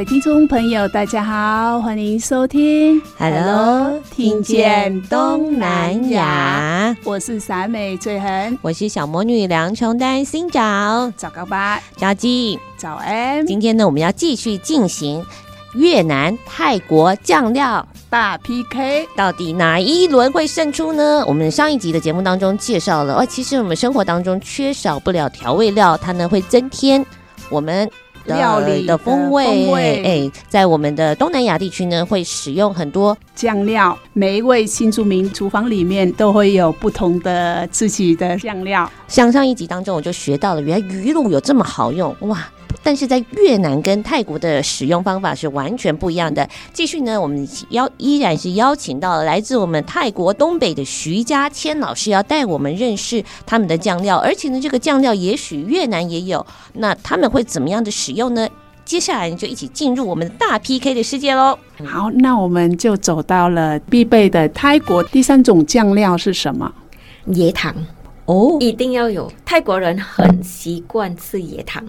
位听众朋友，大家好，欢迎收听。Hello，听见东南亚，我是傻美翠痕，我是小魔女梁琼丹，新早早高八，早记早安。今天呢，我们要继续进行越南泰国酱料。大 PK，到底哪一轮会胜出呢？我们上一集的节目当中介绍了，哦，其实我们生活当中缺少不了调味料，它呢会增添我们。料理的风味，风味哎，在我们的东南亚地区呢，会使用很多酱料。每一位新住民厨房里面都会有不同的自己的酱料。像上一集当中，我就学到了，原来鱼露有这么好用哇！但是在越南跟泰国的使用方法是完全不一样的。继续呢，我们邀依然是邀请到了来自我们泰国东北的徐家谦老师，要带我们认识他们的酱料。而且呢，这个酱料也许越南也有，那他们会怎么样的使用呢？接下来就一起进入我们的大 PK 的世界喽。好，那我们就走到了必备的泰国第三种酱料是什么？椰糖哦，一定要有。泰国人很习惯吃椰糖。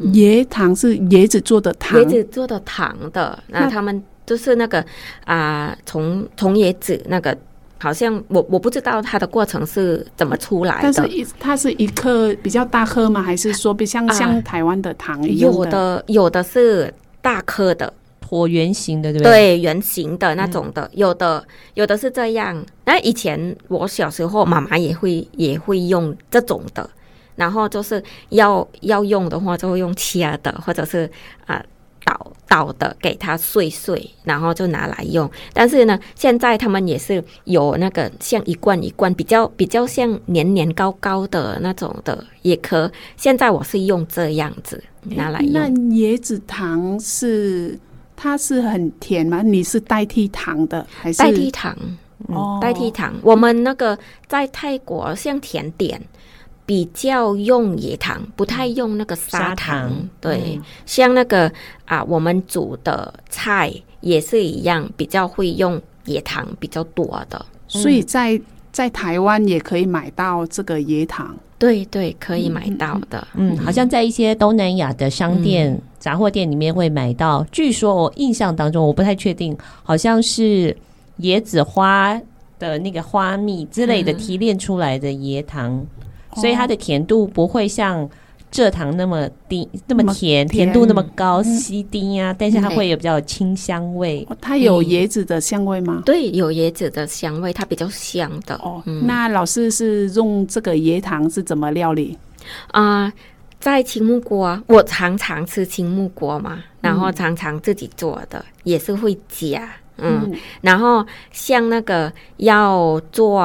椰糖是椰子做的糖，椰子做的糖的。那他们就是那个啊，从从椰子那个，好像我我不知道它的过程是怎么出来的。但是一它是一颗比较大颗吗？还是说比像像台湾的糖一样的？有的有的是大颗的，椭圆形的，对不对？对，圆形的那种的。有的有的是这样。那以前我小时候，妈妈也会也会用这种的。然后就是要要用的话，就会用切的，或者是啊捣捣的，给它碎碎，然后就拿来用。但是呢，现在他们也是有那个像一罐一罐，比较比较像黏黏高高的那种的，也可。现在我是用这样子拿来用。那椰子糖是它是很甜吗？你是代替糖的还是代替糖？哦，代替糖。我们那个在泰国像甜点。比较用野糖，不太用那个砂糖。砂糖对，嗯、像那个啊，我们煮的菜也是一样，比较会用野糖比较多的。所以在在台湾也可以买到这个椰糖。对对，可以买到的。嗯，好像在一些东南亚的商店、嗯、杂货店里面会买到。据说我印象当中，我不太确定，好像是椰子花的那个花蜜之类的提炼出来的椰糖。嗯所以它的甜度不会像蔗糖那么低，那么甜，甜度那么高，稀低呀。但是它会有比较清香味。它有椰子的香味吗？对，有椰子的香味，它比较香的。哦，那老师是用这个椰糖是怎么料理？啊，在青木瓜，我常常吃青木锅嘛，然后常常自己做的也是会加，嗯，然后像那个要做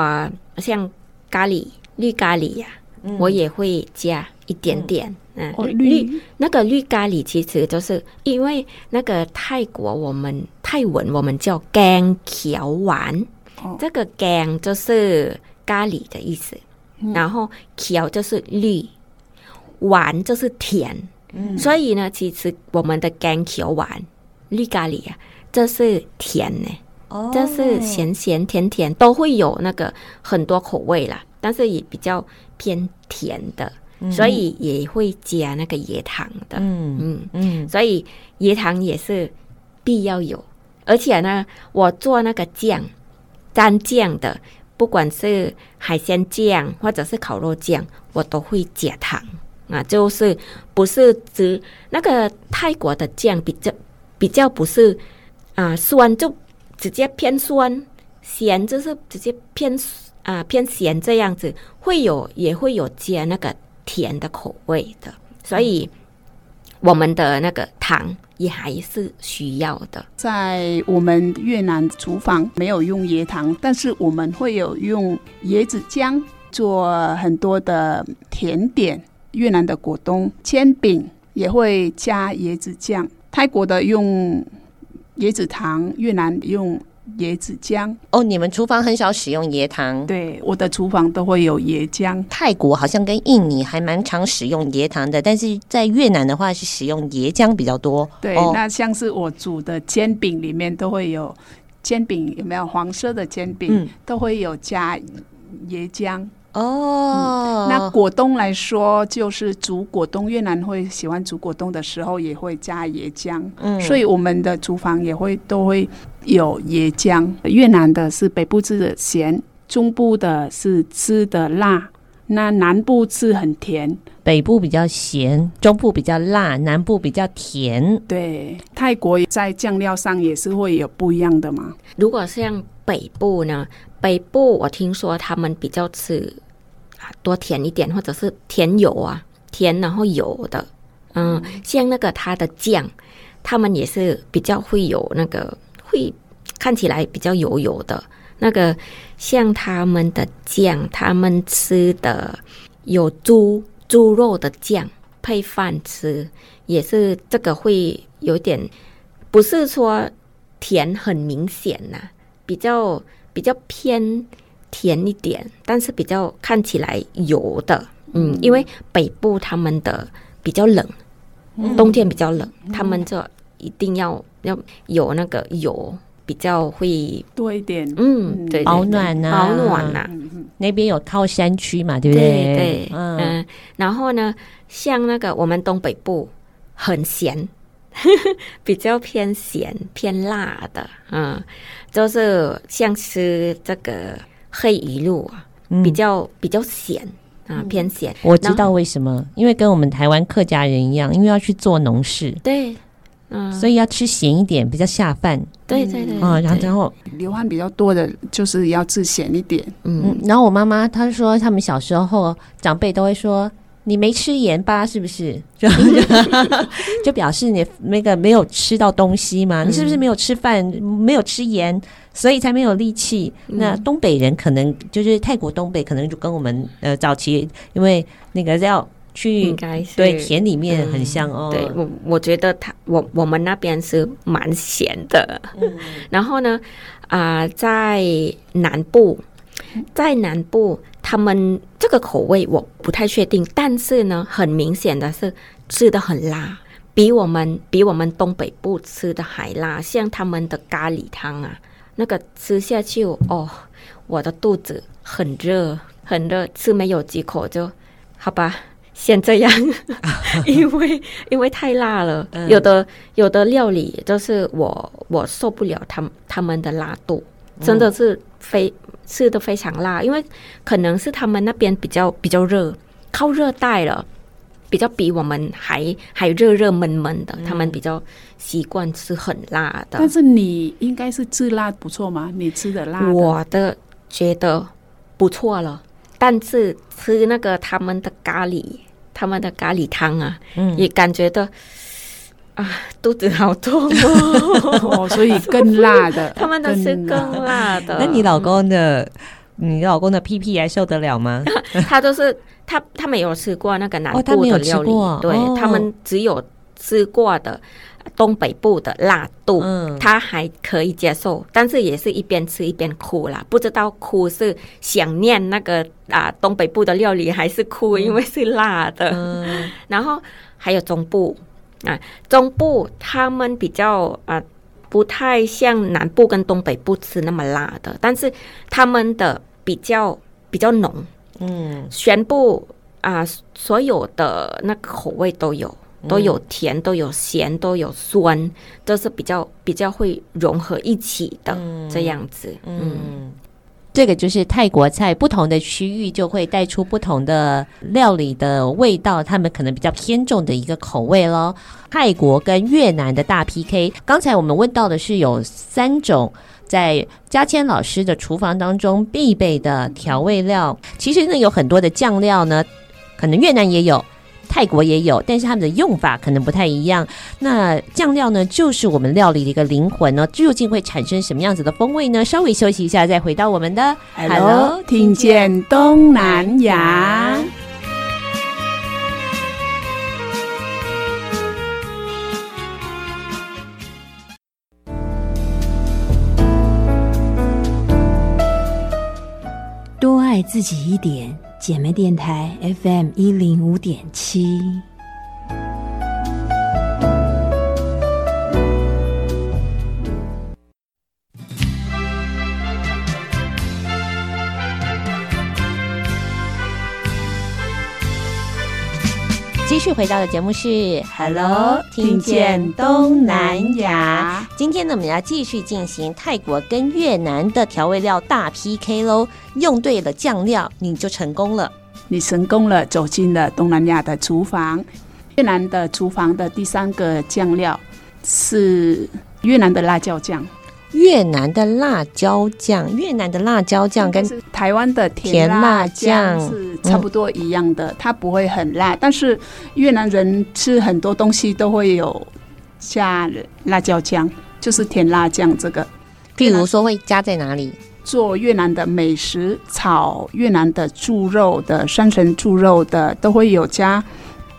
像咖喱。绿咖喱呀、啊，嗯、我也会加一点点。嗯，嗯。绿。那个绿咖喱其实就是因为那个泰国我们泰文我们叫 gang 桥丸，哦、这个 gang 就是咖喱的意思，嗯、然后桥就是绿，丸就是甜，嗯、所以呢，其实我们的 gang 桥丸绿咖喱啊，这是甜的，哦、这是咸咸甜甜都会有那个很多口味啦。但是也比较偏甜的，嗯、所以也会加那个椰糖的。嗯嗯嗯，所以椰糖也是必要有。而且呢，我做那个酱蘸酱的，不管是海鲜酱或者是烤肉酱，我都会加糖。啊，就是不是只那个泰国的酱比较比较不是啊酸，就直接偏酸，咸就是直接偏啊偏咸这样子，会有也会有加那个甜的口味的，所以我们的那个糖也还是需要的。在我们越南厨房没有用椰糖，但是我们会有用椰子浆做很多的甜点。越南的果冻煎饼也会加椰子酱，泰国的用椰子糖，越南用椰子浆。哦，你们厨房很少使用椰糖？对，我的厨房都会有椰浆。泰国好像跟印尼还蛮常使用椰糖的，但是在越南的话是使用椰浆比较多。对，哦、那像是我煮的煎饼里面都会有煎饼，有没有黄色的煎饼、嗯、都会有加椰浆。哦、嗯，那果冻来说，就是煮果冻，越南会喜欢煮果冻的时候也会加椰浆，嗯，所以我们的厨房也会都会有椰浆。越南的是北部吃的咸，中部的是吃的辣，那南部吃很甜。北部比较咸，中部比较辣，南部比较甜。对，泰国在酱料上也是会有不一样的嘛。如果像北部呢？北部我听说他们比较吃啊多甜一点，或者是甜油啊，甜然后油的，嗯，像那个它的酱，他们也是比较会有那个会看起来比较油油的，那个像他们的酱，他们吃的有猪猪肉的酱配饭吃，也是这个会有点不是说甜很明显呐、啊，比较。比较偏甜一点，但是比较看起来油的，嗯，因为北部他们的比较冷，嗯、冬天比较冷，嗯、他们这一定要要有那个油，比较会多一点，嗯，对，保暖呐、啊，保暖呐、啊，那边有靠山区嘛，对不对？对对，嗯，嗯，然后呢，像那个我们东北部很咸。比较偏咸偏辣的，嗯，就是像吃这个黑鱼露啊，比较比较咸啊，偏咸。我知道为什么，因为跟我们台湾客家人一样，因为要去做农事，对，嗯，所以要吃咸一点，比较下饭。对对对，啊，然后然后流汗比较多的，就是要吃咸一点。嗯，然后我妈妈她说，他们小时候长辈都会说。你没吃盐巴是不是？就 就表示你那个没有吃到东西嘛？你是不是没有吃饭，没有吃盐，所以才没有力气？那东北人可能就是泰国东北，可能就跟我们呃早期因为那个要去对田里面很像哦。对，我我觉得他我我们那边是蛮咸的。然后呢，啊，在南部，在南部。他们这个口味我不太确定，但是呢，很明显的是吃的很辣，比我们比我们东北部吃的还辣。像他们的咖喱汤啊，那个吃下去哦，我的肚子很热很热，吃没有几口就好吧，先这样，因为因为太辣了，有的有的料理就是我我受不了他们他们的辣度，真的是非。吃的非常辣，因为可能是他们那边比较比较热，靠热带了，比较比我们还还热热闷闷的，嗯、他们比较习惯吃很辣的。但是你应该是吃辣不错吗？你吃的辣的，我的觉得不错了。但是吃那个他们的咖喱，他们的咖喱汤啊，嗯、也感觉到。啊，肚子好痛哦，所以更辣的，他们都是更辣的。那你老公的，你老公的屁屁还受得了吗？他都是他，他没有吃过那个南部的料理，哦、对、哦、他们只有吃过的东北部的辣度，嗯、他还可以接受，但是也是一边吃一边哭啦，不知道哭是想念那个啊东北部的料理，还是哭因为是辣的。嗯、然后还有中部。啊，中部他们比较啊，不太像南部跟东北部吃那么辣的，但是他们的比较比较浓，嗯，全部啊，所有的那个口味都有，都有甜，都有咸，都有酸，都是比较比较会融合一起的这样子，嗯。嗯这个就是泰国菜，不同的区域就会带出不同的料理的味道，他们可能比较偏重的一个口味咯。泰国跟越南的大 PK，刚才我们问到的是有三种在嘉千老师的厨房当中必备的调味料，其实呢有很多的酱料呢，可能越南也有。泰国也有，但是他们的用法可能不太一样。那酱料呢，就是我们料理的一个灵魂呢，究竟会产生什么样子的风味呢？稍微休息一下，再回到我们的 Hello，听见东南亚。多爱自己一点。姐妹电台 FM 一零五点七。续回到的节目是 Hello，听见东南亚。今天呢，我们要继续进行泰国跟越南的调味料大 PK 喽。用对了酱料，你就成功了。你成功了，走进了东南亚的厨房。越南的厨房的第三个酱料是越南的辣椒酱。越南的辣椒酱，越南的辣椒酱跟台湾的甜辣酱是差不多一样的，它不会很辣。但是越南人吃很多东西都会有加辣椒酱，就是甜辣酱这个。譬如说会加在哪里？做越南的美食，炒越南的猪肉的山城猪肉的都会有加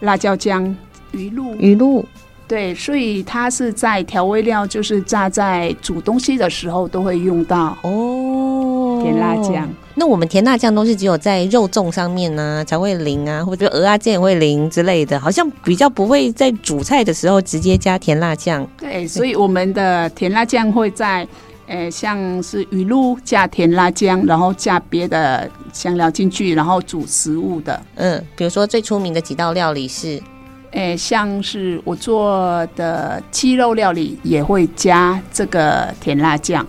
辣椒酱。鱼露，鱼露。对，所以它是在调味料，就是炸在煮东西的时候都会用到哦。甜辣酱，那我们甜辣酱都是只有在肉粽上面呢、啊、才会淋啊，或者蚵仔煎也会淋之类的，好像比较不会在煮菜的时候直接加甜辣酱。对，所以我们的甜辣酱会在，诶，像是鱼露加甜辣酱，然后加别的香料进去，然后煮食物的。嗯，比如说最出名的几道料理是。诶，像是我做的鸡肉料理也会加这个甜辣酱，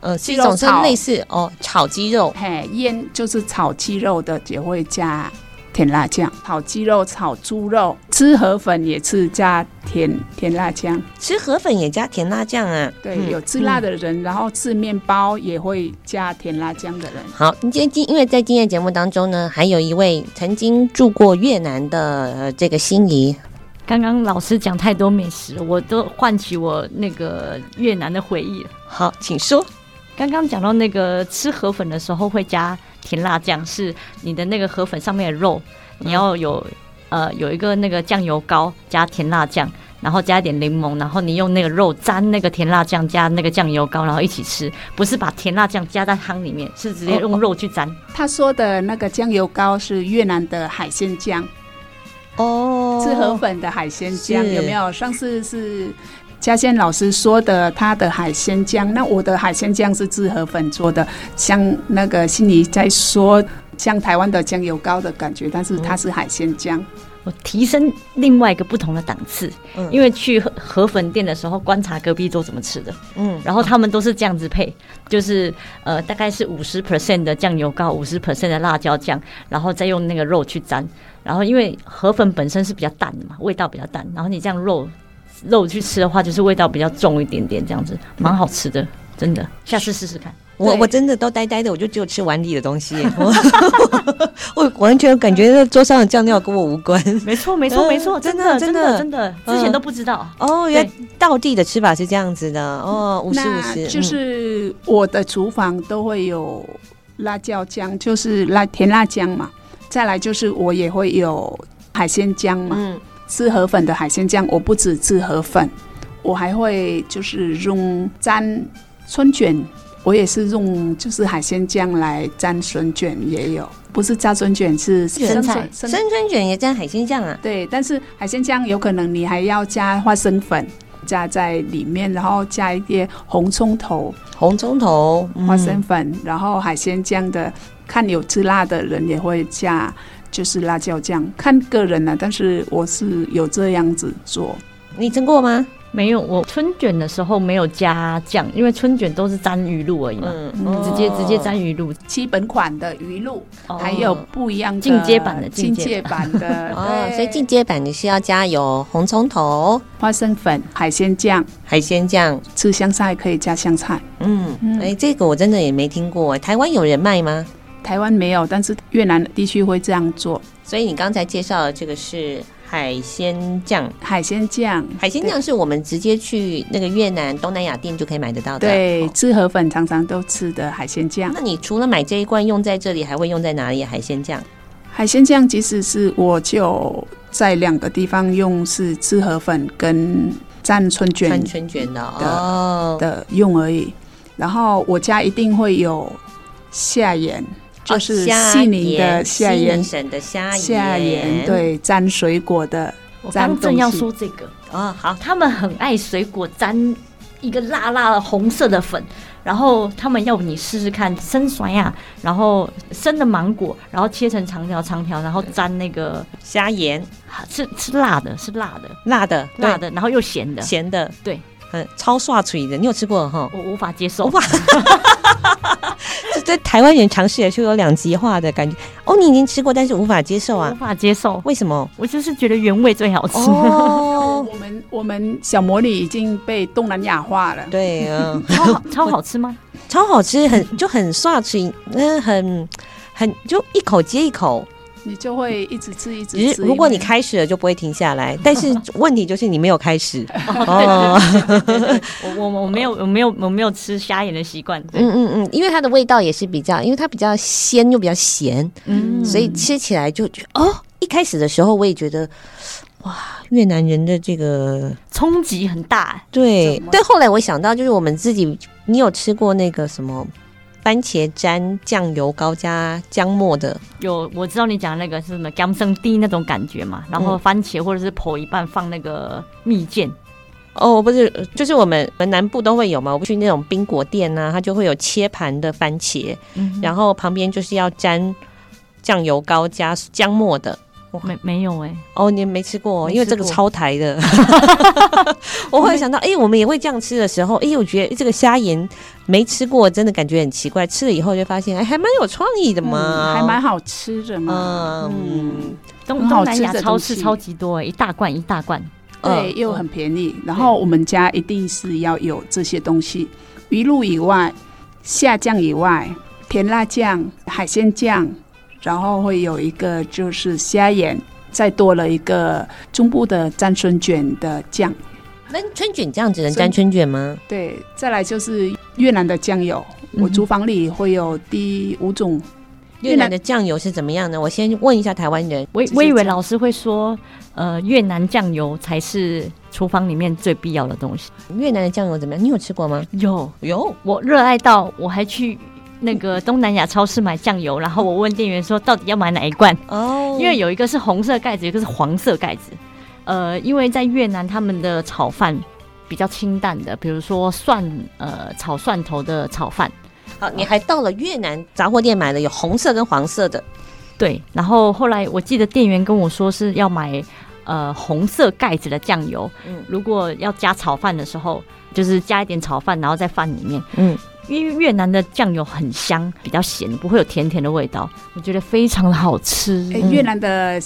呃，是一种是类似哦，炒鸡肉，嘿，腌就是炒鸡肉的也会加。甜辣酱炒鸡肉、炒猪肉，吃河粉也是加甜甜辣酱。吃河粉也加甜辣酱啊？对，嗯、有吃辣的人，嗯、然后吃面包也会加甜辣酱的人。好，今天今因为在今天节目当中呢，还有一位曾经住过越南的、呃、这个心仪。刚刚老师讲太多美食，我都唤起我那个越南的回忆了。好，请说。刚刚讲到那个吃河粉的时候会加。甜辣酱是你的那个河粉上面的肉，你要有呃有一个那个酱油膏加甜辣酱，然后加一点柠檬，然后你用那个肉沾那个甜辣酱加那个酱油膏，然后一起吃。不是把甜辣酱加在汤里面，是直接用肉去沾。哦，他说的那个酱油膏是越南的海鲜酱哦，吃河粉的海鲜酱有没有？上次是。嘉轩老师说的，他的海鲜酱，那我的海鲜酱是自河粉做的，像那个心里在说，像台湾的酱油膏的感觉，但是它是海鲜酱。我提升另外一个不同的档次，嗯，因为去河河粉店的时候观察隔壁桌怎么吃的，嗯，然后他们都是这样子配，就是呃大概是五十 percent 的酱油膏，五十 percent 的辣椒酱，然后再用那个肉去沾，然后因为河粉本身是比较淡的嘛，味道比较淡，然后你这样肉。肉去吃的话，就是味道比较重一点点，这样子蛮好吃的，真的。下次试试看。我我真的都呆呆的，我就只有吃碗里的东西，我完全感觉那桌上的酱料跟我无关。没错，没错，没错，真的，真的，真的，之前都不知道。哦，原来道地的吃法是这样子的。哦，五十五十，就是我的厨房都会有辣椒酱，就是辣甜辣酱嘛。再来就是我也会有海鲜酱嘛。嗯。吃河粉的海鲜酱，我不止吃河粉，我还会就是用沾春卷，我也是用就是海鲜酱来沾春卷，也有不是炸春卷是生菜生春卷也沾海鲜酱啊？对，但是海鲜酱有可能你还要加花生粉加在里面，然后加一些红葱头、红葱头、花生粉，嗯、然后海鲜酱的，看有吃辣的人也会加。就是辣椒酱，看个人了，但是我是有这样子做。你蒸过吗？没有，我春卷的时候没有加酱，因为春卷都是沾鱼露而已嘛，嗯，直接直接沾鱼露。基本款的鱼露，哦、还有不一样的进阶版的进阶版的 哦，所以进阶版你需要加有红葱头、花生粉、海鲜酱、海鲜酱，吃香菜可以加香菜。嗯，哎、欸，这个我真的也没听过，台湾有人卖吗？台湾没有，但是越南地区会这样做。所以你刚才介绍的这个是。海鲜酱，海鲜酱，海鲜酱是我们直接去那个越南东南亚店就可以买得到的。对，吃河粉常常都吃的海鲜酱。那你除了买这一罐用在这里，还会用在哪里？海鲜酱，海鲜酱其实是我就在两个地方用，是吃河粉跟蘸春卷、蘸春卷的哦的用而已。然后我家一定会有下盐。就是西宁的虾盐，省的虾虾盐，对，沾水果的。我刚正要说这个哦，好，他们很爱水果沾一个辣辣的红色的粉，然后他们要你试试看生酸呀，然后生的芒果，然后切成长条长条，然后沾那个虾盐，是是辣的，是辣的，辣的，辣的，然后又咸的，咸的，对，很超刷嘴的，你有吃过哈？我无法接受。这台湾人尝试也是有两极化的感觉哦。你已经吃过，但是无法接受啊，无法接受。为什么？我就是觉得原味最好吃。哦，我们我们小魔女已经被东南亚化了。对啊，超好超好吃吗？超好吃，很就很刷嘴，嗯，很很就一口接一口。你就会一直吃，一直吃。如果你开始了，就不会停下来。但是问题就是你没有开始。哦，我我我没有我没有我没有吃虾眼的习惯。嗯嗯嗯，因为它的味道也是比较，因为它比较鲜又比较咸，嗯，所以吃起来就觉得哦。一开始的时候我也觉得，哇，越南人的这个冲击很大。对，但后来我想到，就是我们自己，你有吃过那个什么？番茄沾酱油膏加姜末的，有我知道你讲的那个是什么姜生地那种感觉嘛，然后番茄或者是剖一半放那个蜜饯、嗯，哦不是，就是我们南部都会有嘛，我不去那种冰果店呐、啊，它就会有切盘的番茄，嗯、然后旁边就是要沾酱油膏加姜末的。没没有哎、欸，哦，你没吃过，因为这个超台的。我会想到，哎、欸，我们也会这样吃的时候，哎、欸，我觉得这个虾盐没吃过，真的感觉很奇怪。吃了以后就发现，哎、欸，还蛮有创意的嘛，嗯、还蛮好吃的嘛。嗯，东东南亚超市超级多，一大罐一大罐，对，又很便宜。然后我们家一定是要有这些东西，鱼露以外，虾酱以外，甜辣酱、海鲜酱。然后会有一个就是虾盐，再多了一个中部的蘸春卷的酱。那春卷这样子能蘸春卷吗？对，再来就是越南的酱油。我厨房里会有第五种。嗯、越南的酱油是怎么样呢？我先问一下台湾人。我我以为老师会说，呃，越南酱油才是厨房里面最必要的东西。越南的酱油怎么样？你有吃过吗？有有，我热爱到我还去。那个东南亚超市买酱油，然后我问店员说，到底要买哪一罐？哦，因为有一个是红色盖子，一个是黄色盖子。呃，因为在越南他们的炒饭比较清淡的，比如说蒜呃炒蒜头的炒饭。好，你还到了越南杂货店买了有红色跟黄色的。对，然后后来我记得店员跟我说是要买呃红色盖子的酱油。嗯，如果要加炒饭的时候，就是加一点炒饭，然后在饭里面。嗯。因为越南的酱油很香，比较咸，不会有甜甜的味道，我觉得非常的好吃。欸、越南的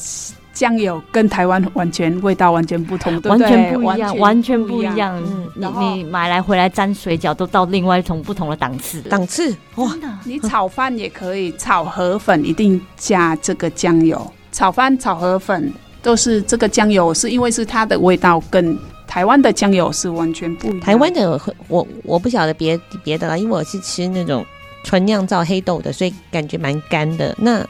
酱油跟台湾完全味道完全不同，对对完全不一样，完全不一样。嗯，你你买来回来沾水饺都到另外一种不同的档次，档次哇！你炒饭也可以，炒河粉一定加这个酱油，炒饭炒河粉都是这个酱油，是因为是它的味道更。台湾的酱油是完全不一样。台湾的我我不晓得别别的了，因为我是吃那种纯酿造黑豆的，所以感觉蛮干的。那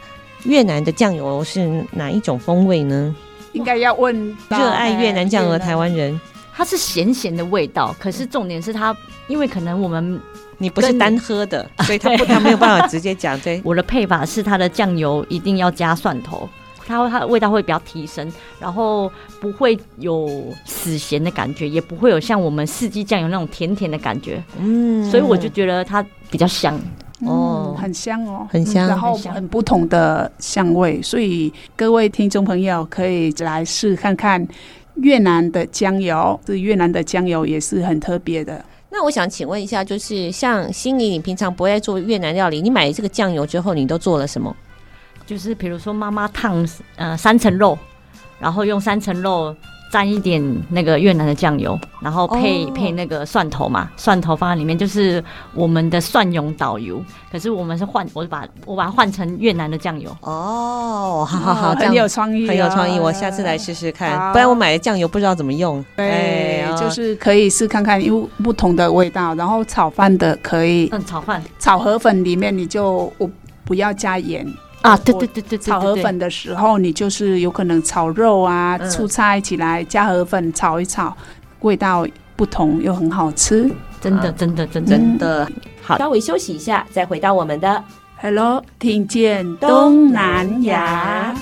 越南的酱油是哪一种风味呢？应该要问热爱越南酱油的台湾人。它是咸咸的味道，可是重点是它，因为可能我们你不是单喝的，所以它不它没有办法直接讲。对，我的配法是它的酱油一定要加蒜头。它它的味道会比较提升，然后不会有死咸的感觉，也不会有像我们四季酱油那种甜甜的感觉。嗯，所以我就觉得它比较香哦、嗯，很香哦，很香，然后很不同的香味，所以各位听众朋友可以来试看看越南的酱油，这越南的酱油也是很特别的。那我想请问一下，就是像心怡，你平常不爱做越南料理，你买这个酱油之后，你都做了什么？就是比如说妈妈烫呃三层肉，然后用三层肉。沾一点那个越南的酱油，然后配、oh. 配那个蒜头嘛，蒜头放在里面就是我们的蒜蓉导游。可是我们是换，我把我把它换成越南的酱油。哦、oh,，好好好，很有创意、哦，很有创意。我下次来试试看，不然我买的酱油不知道怎么用。对，哎、就是可以试看看，因为不同的味道。然后炒饭的可以，嗯，炒饭炒河粉里面你就我不要加盐。啊，对对对对，炒河粉的时候，你就是有可能炒肉啊、醋菜起来加河粉炒一炒，味道不同又很好吃，真的真的真的。真的。好，稍微休息一下，再回到我们的 Hello，听见东南亚。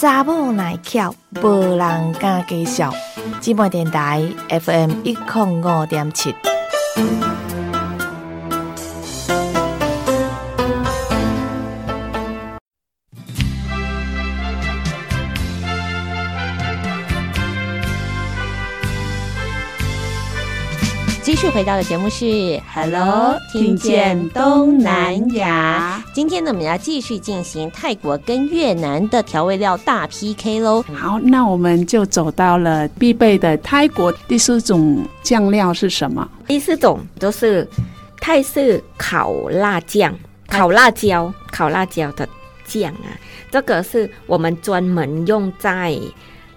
查某耐巧，无人敢介绍。姊妹电台 FM 一零五点七。回到的节目是 Hello，听见东南亚。今天呢，我们要继续进行泰国跟越南的调味料大 PK 喽。好，那我们就走到了必备的泰国第四种酱料是什么？第四种就是泰式烤辣酱，烤辣椒，烤辣椒的酱啊。这个是我们专门用在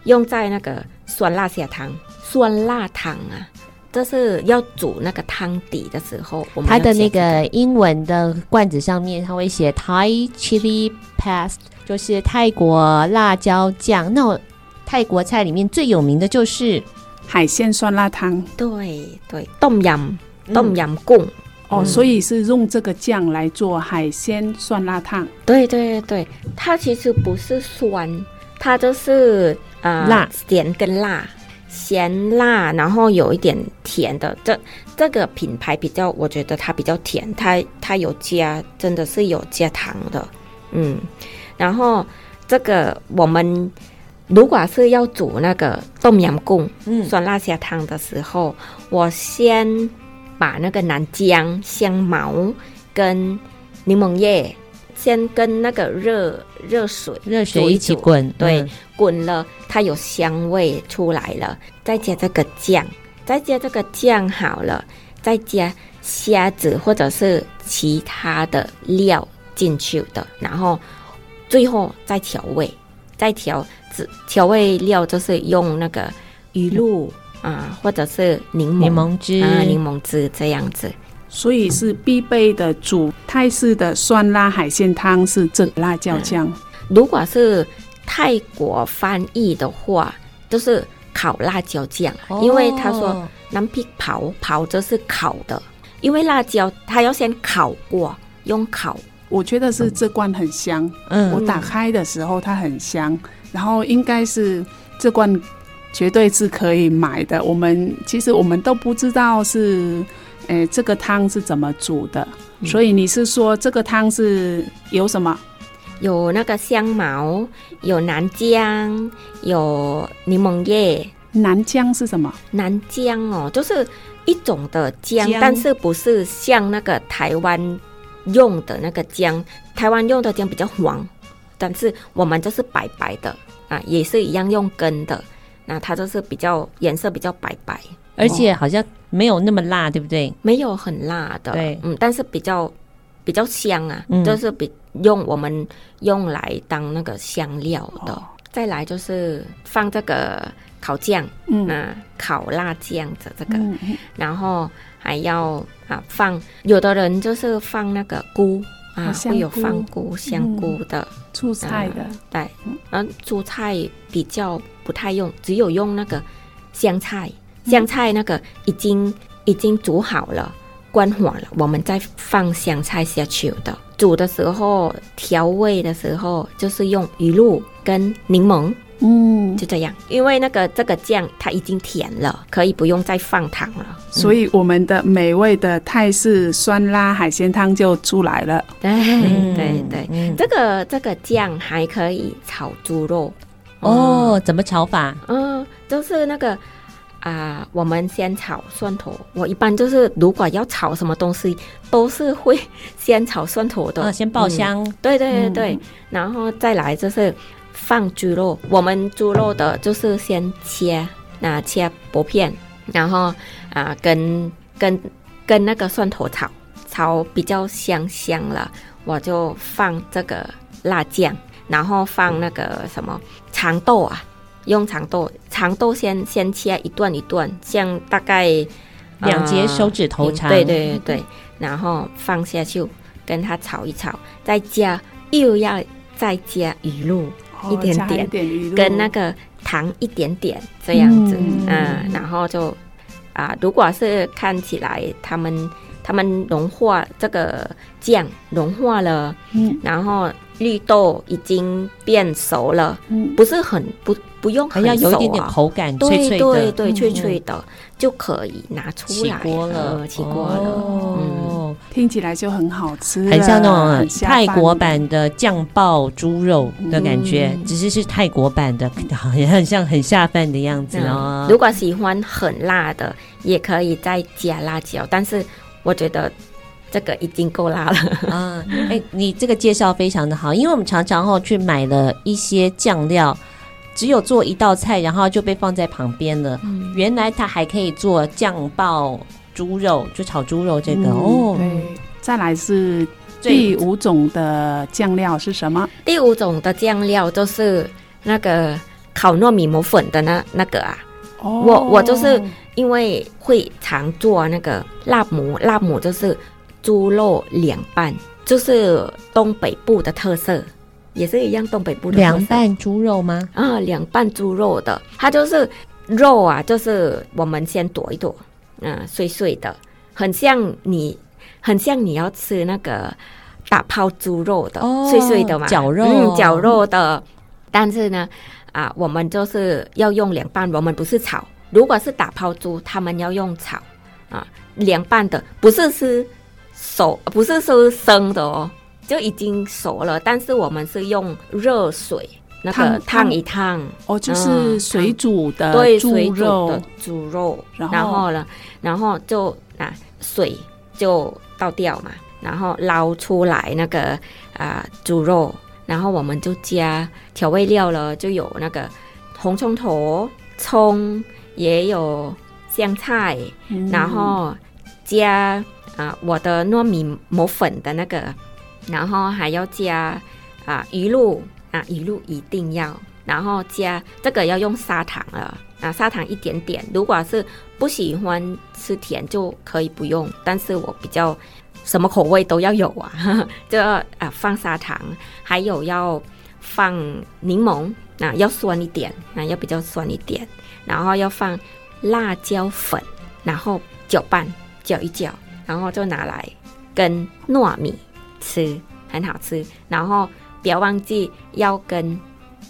用在那个酸辣虾汤、酸辣汤啊。就是要煮那个汤底的时候，我们它的那个英文的罐子上面，它会写 Thai Chili Paste，就是泰国辣椒酱。那泰国菜里面最有名的就是海鲜酸辣汤。对对，冬阴冬阴功哦，所以是用这个酱来做海鲜酸辣汤。对对对，它其实不是酸，它就是呃辣咸跟辣。咸辣，然后有一点甜的，这这个品牌比较，我觉得它比较甜，它它有加，真的是有加糖的，嗯，然后这个我们如果是要煮那个冬阴功，嗯，酸辣虾汤的时候，我先把那个南姜、香茅跟柠檬叶。先跟那个热热水热水一起滚，对，滚了它有香味出来了，再加这个酱，再加这个酱好了，再加虾子或者是其他的料进去的，然后最后再调味，再调调调味料就是用那个鱼露啊，或者是柠檬柠檬汁。啊，柠檬汁这样子。所以是必备的煮泰式的酸辣海鲜汤是这辣椒酱。如果是泰国翻译的话，就是烤辣椒酱，哦、因为他说南皮刨刨就是烤的，因为辣椒它要先烤过，用烤。我觉得是这罐很香，嗯，我打开的时候它很香，然后应该是这罐绝对是可以买的。我们其实我们都不知道是。哎，这个汤是怎么煮的？嗯、所以你是说这个汤是有什么？有那个香茅，有南姜，有柠檬叶。南姜是什么？南姜哦，就是一种的姜，但是不是像那个台湾用的那个姜。台湾用的姜比较黄，但是我们就是白白的啊，也是一样用根的。那它就是比较颜色比较白白。而且好像没有那么辣，对不对？没有很辣的，对，嗯，但是比较比较香啊，嗯、就是比用我们用来当那个香料的。哦、再来就是放这个烤酱，嗯，啊、烤辣酱的这个，嗯、然后还要啊放，有的人就是放那个菇啊，会有放菇、香菇的，蔬、嗯、菜的，啊、对，嗯，蔬菜比较不太用，只有用那个香菜。香菜那个已经已经煮好了，关火了，我们再放香菜下去的。煮的时候调味的时候，就是用鱼露跟柠檬嗯，就这样，因为那个这个酱它已经甜了，可以不用再放糖了。所以我们的美味的泰式酸辣海鲜汤就出来了。对、嗯、对对，嗯、这个这个酱还可以炒猪肉。哦，怎么炒法？嗯，就是那个啊、呃，我们先炒蒜头。我一般就是如果要炒什么东西，都是会先炒蒜头的，啊、先爆香、嗯。对对对对，嗯、然后再来就是放猪肉。我们猪肉的就是先切，那切薄片，然后啊、呃，跟跟跟那个蒜头炒，炒比较香香了，我就放这个辣酱。然后放那个什么长豆啊，用长豆，长豆先先切一段一段，像大概两节手指头长。对对对对，然后放下去跟它炒一炒，再加又要再加鱼露、哦、一点点，点跟那个糖一点点这样子，嗯，嗯，然后就啊、呃，如果是看起来他们他们融化这个酱融化了，嗯，然后。绿豆已经变熟了，嗯，不是很不不用很熟有一点点口感，脆脆的，对对对，脆脆的就可以拿出来起锅了，起锅了，哦，听起来就很好吃，很像那种泰国版的酱爆猪肉的感觉，只是是泰国版的，也很像很下饭的样子哦。如果喜欢很辣的，也可以再加辣椒，但是我觉得。这个已经够辣了嗯！哎、欸，你这个介绍非常的好，因为我们常常后去买了一些酱料，只有做一道菜，然后就被放在旁边了。嗯、原来它还可以做酱爆猪肉，就炒猪肉这个、嗯、哦。对，再来是第五种的酱料是什么？第五种的酱料就是那个烤糯米磨粉的那那个啊。哦，我我就是因为会常做那个辣母，辣母就是。猪肉凉拌就是东北部的特色，也是一样东北部的凉拌猪肉吗？啊，凉拌猪肉的，它就是肉啊，就是我们先剁一剁，嗯、啊，碎碎的，很像你，很像你要吃那个打泡猪肉的，哦、碎碎的嘛，绞肉，嗯，绞肉的。但是呢，啊，我们就是要用凉拌，我们不是炒。如果是打抛猪，他们要用炒啊，凉拌的不是是。熟不是说生的哦，就已经熟了。但是我们是用热水那个烫一烫哦，就是水煮的对，水煮的猪肉。然后呢，然后就啊水就倒掉嘛，然后捞出来那个啊猪肉，然后我们就加调味料了，就有那个红葱头、葱，也有香菜，嗯、然后加。啊，我的糯米磨粉的那个，然后还要加啊鱼露啊鱼露一定要，然后加这个要用砂糖了啊砂糖一点点，如果是不喜欢吃甜就可以不用，但是我比较什么口味都要有啊，呵 呵就要啊放砂糖，还有要放柠檬，啊、要酸一点，那、啊、要比较酸一点，然后要放辣椒粉，然后搅拌搅一搅。然后就拿来跟糯米吃，很好吃。然后不要忘记要跟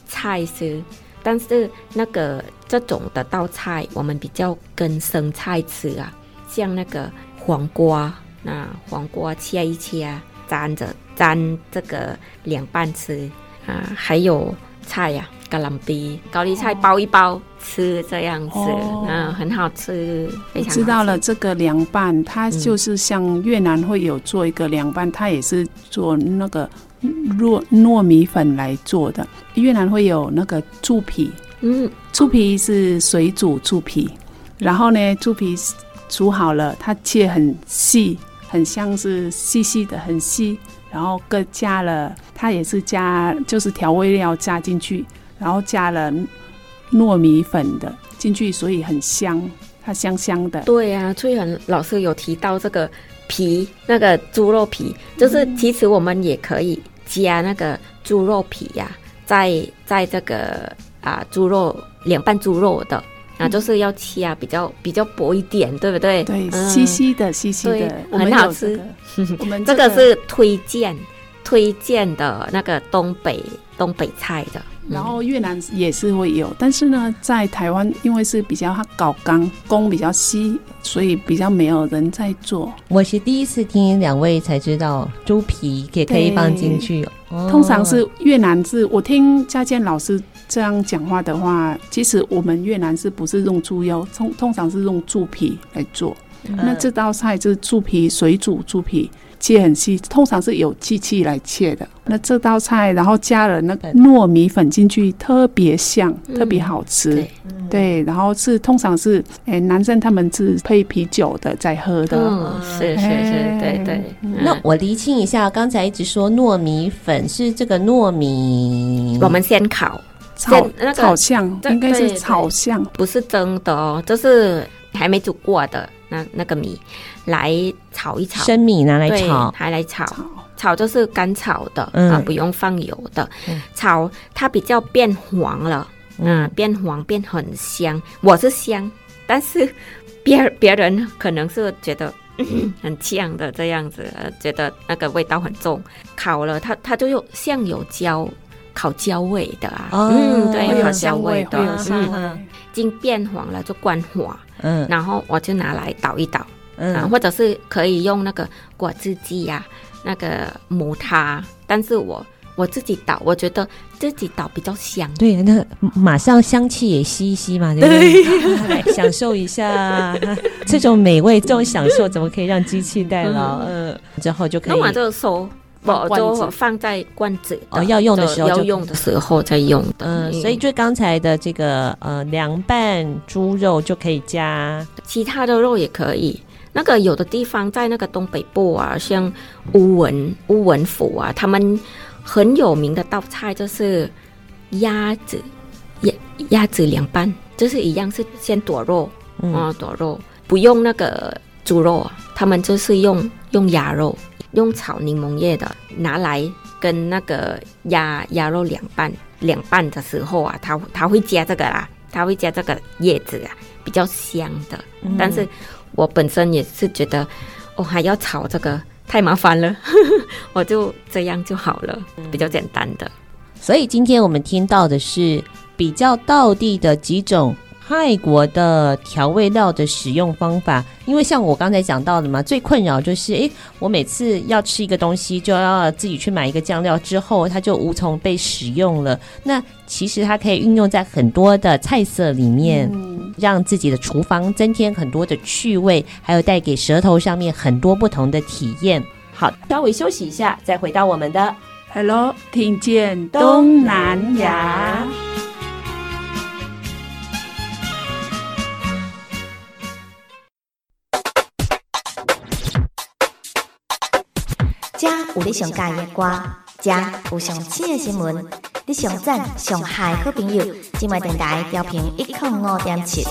菜吃，但是那个这种的道菜我们比较跟生菜吃啊，像那个黄瓜，那黄瓜切一切，沾着沾这个凉拌吃啊，还有菜呀、啊。咖喱比高丽菜包一包吃这样子，哦、嗯，很好吃，非常好吃。知道了，这个凉拌它就是像越南会有做一个凉拌，它也是做那个糯糯米粉来做的。越南会有那个猪皮，嗯，猪皮是水煮猪皮，然后呢，猪皮煮好了，它切很细，很像是细细的，很细，然后各加了，它也是加就是调味料加进去。然后加了糯米粉的进去，所以很香，它香香的。对呀、啊，翠恒老师有提到这个皮，那个猪肉皮，就是其实我们也可以加那个猪肉皮呀、啊，在在这个啊猪肉凉拌猪肉的啊，就是要切啊比较比较薄一点，对不对？对，细细的，细细的，很好吃。我们这个是推荐推荐的那个东北东北菜的。然后越南也是会有，但是呢，在台湾因为是比较搞钢工比较稀，所以比较没有人在做。我是第一次听两位才知道猪皮也可以放进去。哦、通常是越南是，我听佳健老师这样讲话的话，其实我们越南是不是用猪腰？通通常是用猪皮来做。嗯、那这道菜就是猪皮水煮猪皮。切很细，通常是有机器来切的。那这道菜，然后加了那个糯米粉进去，特别香，嗯、特别好吃。对，对，然后是通常是，哎、欸，男生他们是配啤酒的在喝的。嗯，是是是，欸、对对。嗯、那我厘清一下，刚才一直说糯米粉是这个糯米，我们先烤，炒那个炒香，应该是炒香，不是蒸的哦，就是还没煮过的。那那个米来炒一炒，生米拿来炒，还来炒，炒就是干炒的，嗯、啊，不用放油的，嗯、炒它比较变黄了，嗯，变黄变很香，我是香，但是 别别人可能是觉得、嗯、很呛的这样子，觉得那个味道很重，烤了它它就有像有焦烤焦味的啊，哦、嗯，对，烤焦味的，嗯，已经变黄了就关火。嗯，然后我就拿来捣一捣，嗯、啊，或者是可以用那个果汁机呀，那个磨它。但是我我自己捣，我觉得自己捣比较香。对，那马上香气也吸一吸嘛，对不对？来 享受一下 这种美味，这种享受怎么可以让机器代劳？嗯，之后就可以。弄完就收。我就放在罐子哦，要用的时候要用的时候再用的。嗯，所以就刚才的这个呃凉拌猪肉就可以加其他的肉也可以。那个有的地方在那个东北部啊，像乌文乌文府啊，他们很有名的道菜就是鸭子鸭鸭子凉拌，就是一样是先剁肉啊剁肉，不用那个猪肉，他们就是用用鸭肉。用炒柠檬叶的拿来跟那个鸭鸭肉凉拌，凉拌的时候啊，它它会加这个啦，它会加这个叶子啊，比较香的。嗯、但是我本身也是觉得，我、哦、还要炒这个太麻烦了，我就这样就好了，比较简单的。所以今天我们听到的是比较道地的几种。泰国的调味料的使用方法，因为像我刚才讲到的嘛，最困扰就是，诶，我每次要吃一个东西，就要自己去买一个酱料，之后它就无从被使用了。那其实它可以运用在很多的菜色里面，嗯、让自己的厨房增添很多的趣味，还有带给舌头上面很多不同的体验。好，稍微休息一下，再回到我们的 Hello，听见东南亚。这有你上喜欢的歌，这有上新的新闻，你上赞上嗨好朋友，今麦电台调频一点五点七。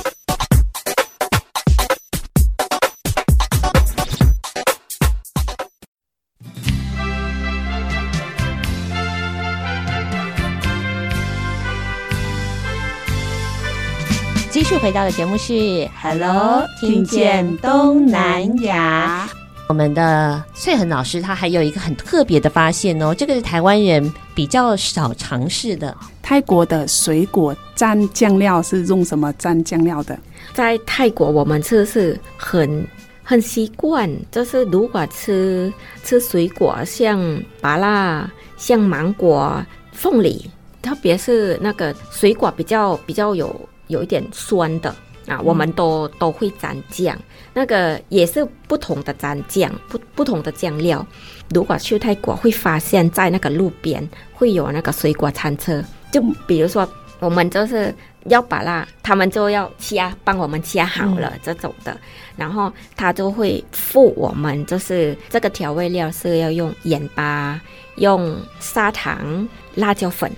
继续回到的节目是 Hello，听见东南亚。我们的翠恒老师他还有一个很特别的发现哦，这个是台湾人比较少尝试的。泰国的水果蘸酱料是用什么蘸酱料的？在泰国我们吃是很很习惯，就是如果吃吃水果，像芭乐、像芒果、凤梨，特别是那个水果比较比较有有一点酸的。啊，我们都都会蘸酱，那个也是不同的蘸酱，不不同的酱料。如果去泰国，会发现在那个路边会有那个水果餐车，就比如说我们就是要把辣，他们就要切，帮我们切好了这种的，然后他就会付我们，就是这个调味料是要用盐巴、用砂糖、辣椒粉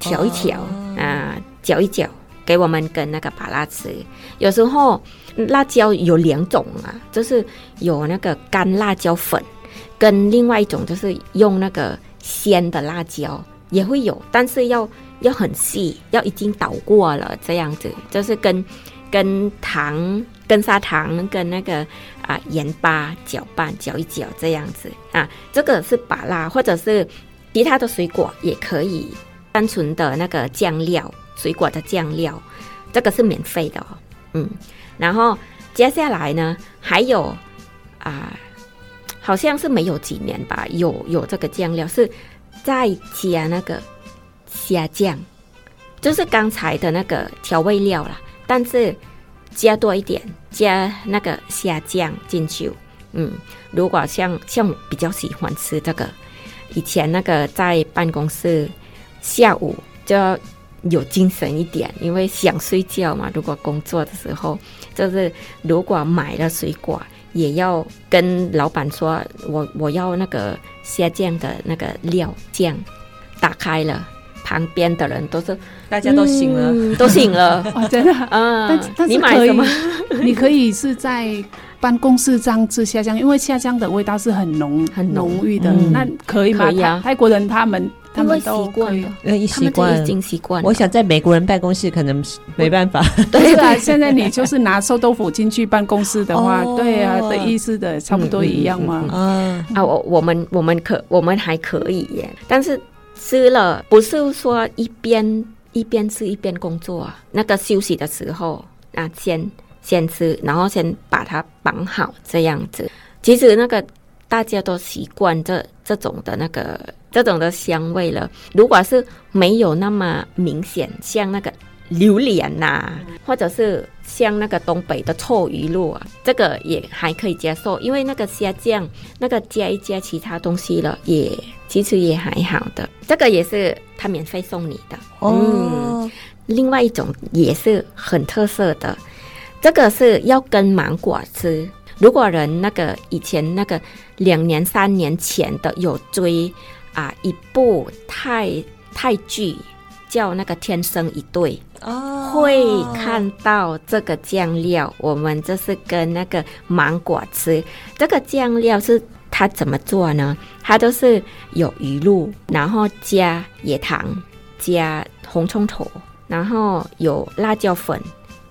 调一调啊，搅一搅。给我们跟那个把辣吃，有时候辣椒有两种啊，就是有那个干辣椒粉，跟另外一种就是用那个鲜的辣椒也会有，但是要要很细，要已经捣过了这样子，就是跟跟糖、跟砂糖、跟那个啊盐巴搅拌搅一搅这样子啊，这个是把辣或者是其他的水果也可以。单纯的那个酱料，水果的酱料，这个是免费的哦。嗯，然后接下来呢，还有啊、好像是没有几年吧，有有这个酱料是再加那个虾酱，就是刚才的那个调味料啦，但是加多一点，加那个虾酱进去。嗯，如果像像我比较喜欢吃这个，以前那个在办公室下午就有精神一点，因为想睡觉嘛。如果工作的时候，就是如果买了水果，也要跟老板说，我我要那个虾酱的那个料酱，打开了，旁边的人都是大家都醒了，嗯、都醒了，哦、真的 啊！但但是你买什么？你可以是在。办公室这样吃虾酱，因为虾酱的味道是很浓、很浓郁的，嗯、那可以吗？可以啊。泰国人他们他们都习惯了，因为习惯已经习惯。我想在美国人办公室可能没办法。对啊，现在你就是拿臭豆腐进去办公室的话，哦、对啊的意思的差不多一样嘛。嗯嗯嗯嗯、啊，我我们我们可我们还可以耶，但是吃了不是说一边一边吃一边工作啊，那个休息的时候啊先。先吃，然后先把它绑好，这样子。其实那个大家都习惯这这种的那个这种的香味了。如果是没有那么明显，像那个榴莲呐、啊，或者是像那个东北的臭鱼露啊，这个也还可以接受，因为那个虾酱那个加一加其他东西了，也其实也还好的。这个也是他免费送你的。哦、嗯，另外一种也是很特色的。这个是要跟芒果吃。如果人那个以前那个两年三年前的有追啊一部泰泰剧叫那个《天生一对》哦，会看到这个酱料。我们这是跟那个芒果吃。这个酱料是它怎么做呢？它都是有鱼露，然后加椰糖，加红葱头，然后有辣椒粉。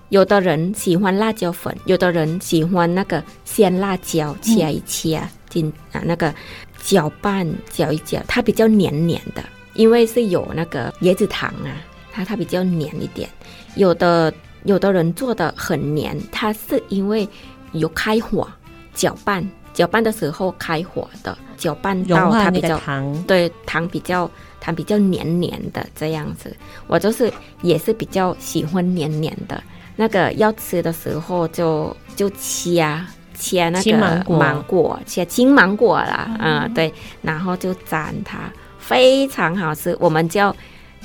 有的人喜欢辣椒粉，有的人喜欢那个鲜辣椒，切一切进啊，那个搅拌搅一搅，它比较黏黏的，因为是有那个椰子糖啊，它它比较黏一点。有的有的人做的很黏，它是因为有开火搅拌，搅拌的时候开火的，搅拌到它比较糖，对糖比较糖比较黏黏的这样子。我就是也是比较喜欢黏黏的。那个要吃的时候就就切切那个芒果，芒果切青芒果啦，嗯，嗯，对，然后就蘸它，非常好吃。我们叫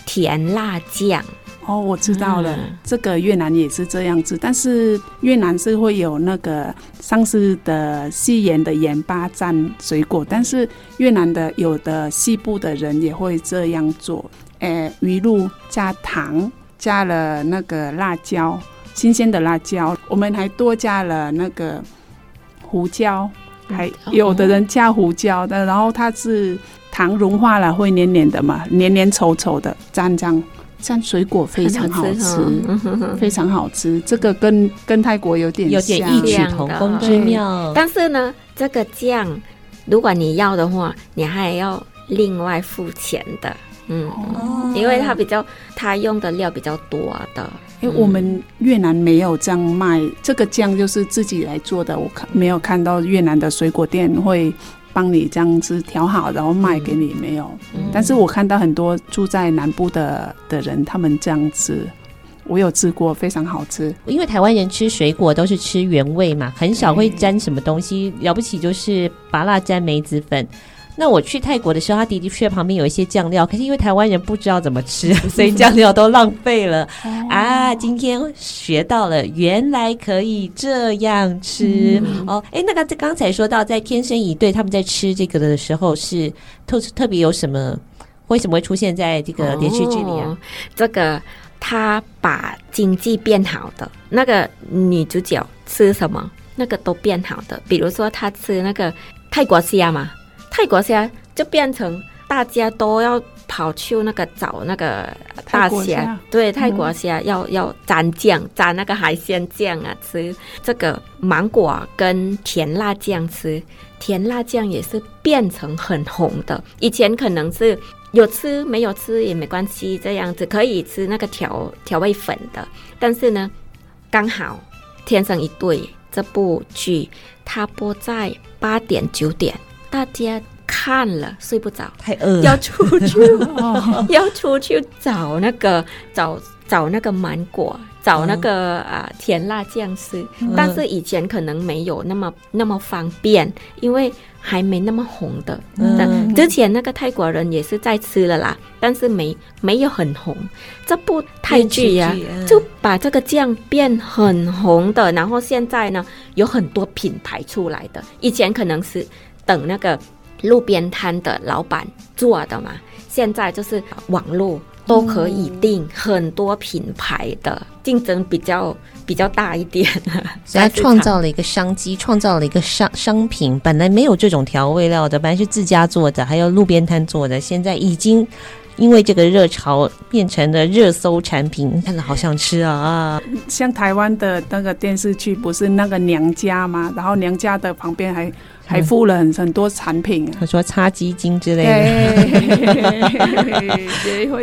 甜辣酱。哦，我知道了，嗯、这个越南也是这样子，但是越南是会有那个上次的细盐的盐巴蘸水果，但是越南的有的西部的人也会这样做，诶，鱼露加糖，加了那个辣椒。新鲜的辣椒，我们还多加了那个胡椒，还有的人加胡椒的，然后它是糖融化了会黏黏的嘛，黏黏稠稠的，蘸酱。蘸水果非常好吃，非常好吃。这个跟跟泰国有点有点异曲同工之妙，但是呢，这个酱如果你要的话，你还要另外付钱的，嗯，哦、因为它比较它用的料比较多的。因为我们越南没有这样卖，这个酱就是自己来做的。我看没有看到越南的水果店会帮你这样子调好，然后卖给你，没有。但是我看到很多住在南部的的人，他们这样子，我有吃过，非常好吃。因为台湾人吃水果都是吃原味嘛，很少会沾什么东西，了不起就是拔辣沾梅子粉。那我去泰国的时候，他的确旁边有一些酱料，可是因为台湾人不知道怎么吃，所以酱料都浪费了啊！今天学到了，原来可以这样吃、嗯、哦。哎，那个在刚才说到，在天生一对他们在吃这个的时候是特特别有什么？为什么会出现在这个连续剧里啊？哦、这个他把经济变好的那个女主角吃什么，那个都变好的。比如说他吃那个泰国虾嘛。泰国虾就变成大家都要跑去那个找那个大虾，对，泰国虾要要蘸酱，蘸那个海鲜酱啊吃。这个芒果跟甜辣酱吃，甜辣酱也是变成很红的。以前可能是有吃没有吃也没关系，这样子可以吃那个调调味粉的。但是呢，刚好《天生一对》这部剧它播在八点九点，大家。看了睡不着，太饿了，要出去，要出去找那个找找那个芒果，找那个啊、呃、甜辣酱吃。但是以前可能没有那么那么方便，因为还没那么红的。嗯，之前那个泰国人也是在吃了啦，但是没没有很红。这部泰剧呀，就把这个酱变很红的。然后现在呢，有很多品牌出来的，以前可能是等那个。路边摊的老板做的嘛，现在就是网络都可以订很多品牌的，竞争比较比较大一点。所以他创造了一个商机，创造了一个商商品，本来没有这种调味料的，本来是自家做的，还有路边摊做的，现在已经因为这个热潮变成了热搜产品，看着好想吃啊！像台湾的那个电视剧，不是那个娘家吗？然后娘家的旁边还。还付了很很多产品，他说擦鸡精之类的。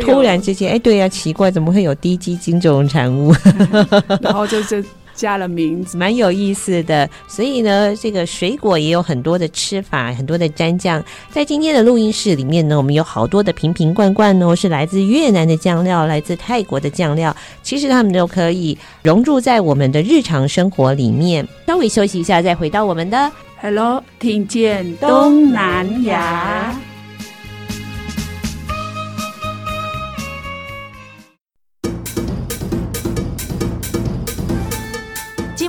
突然之间，哎，对呀，奇怪，怎么会有低基精这种产物？然后就是。加了名字，蛮有意思的。所以呢，这个水果也有很多的吃法，很多的蘸酱。在今天的录音室里面呢，我们有好多的瓶瓶罐罐哦，是来自越南的酱料，来自泰国的酱料。其实他们都可以融入在我们的日常生活里面。稍微休息一下，再回到我们的 Hello，听见东南亚。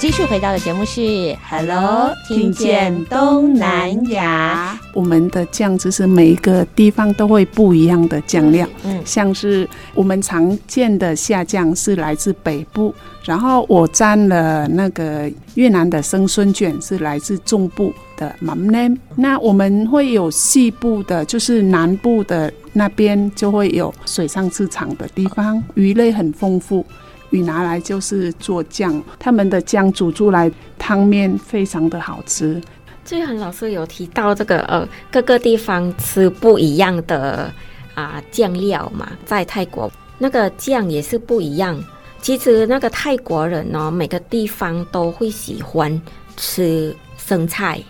继续回到的节目是《Hello，听见东南亚》。我们的酱汁是每一个地方都会不一样的酱料，嗯，像是我们常见的虾酱是来自北部，然后我沾了那个越南的生春卷是来自中部的 Mam Nam，。那我们会有西部的，就是南部的那边就会有水上市场的地方，鱼类很丰富。鱼拿来就是做酱，他们的酱煮出来汤面非常的好吃。最后老师有提到这个呃，各个地方吃不一样的啊酱料嘛，在泰国那个酱也是不一样。其实那个泰国人呢，每个地方都会喜欢吃生菜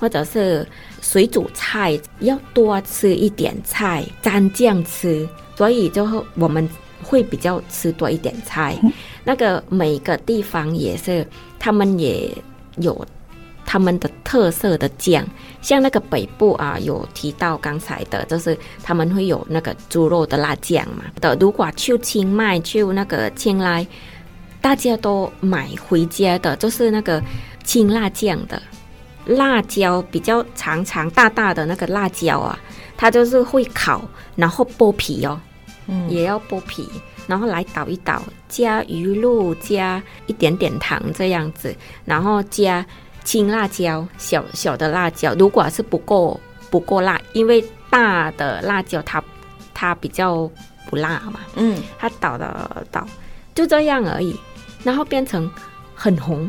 或者是水煮菜，要多吃一点菜蘸酱吃，所以就我们。会比较吃多一点菜，那个每个地方也是，他们也有他们的特色的酱，像那个北部啊，有提到刚才的，就是他们会有那个猪肉的辣酱嘛的。如果去清迈去那个清莱，大家都买回家的，就是那个青辣酱的辣椒，比较长长大大的那个辣椒啊，它就是会烤，然后剥皮哦。嗯，也要剥皮，然后来捣一捣，加鱼露，加一点点糖这样子，然后加青辣椒，小小的辣椒。如果是不够不够辣，因为大的辣椒它它比较不辣嘛，嗯，它捣的捣就这样而已，然后变成很红，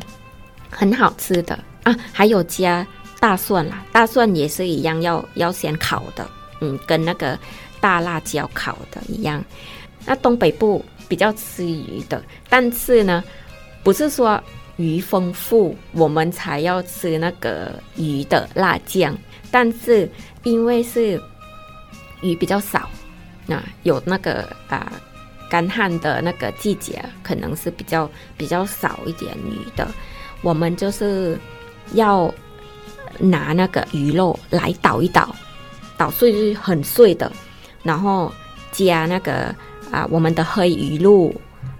很好吃的啊。还有加大蒜啦，大蒜也是一样要要先烤的，嗯，跟那个。大辣椒烤的一样，那东北部比较吃鱼的，但是呢，不是说鱼丰富我们才要吃那个鱼的辣酱，但是因为是鱼比较少，那有那个啊干旱的那个季节，可能是比较比较少一点鱼的，我们就是要拿那个鱼肉来捣一捣，捣碎是很碎的。然后加那个啊，我们的黑鱼露，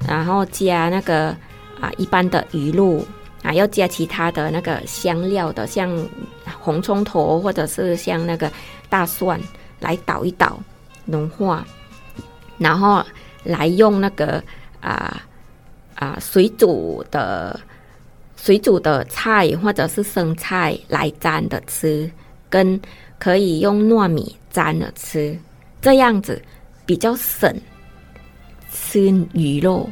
然后加那个啊一般的鱼露啊，要加其他的那个香料的，像红葱头或者是像那个大蒜来捣一捣，融化，然后来用那个啊啊水煮的水煮的菜或者是生菜来蘸的吃，跟可以用糯米蘸着吃，这样子比较省吃鱼肉，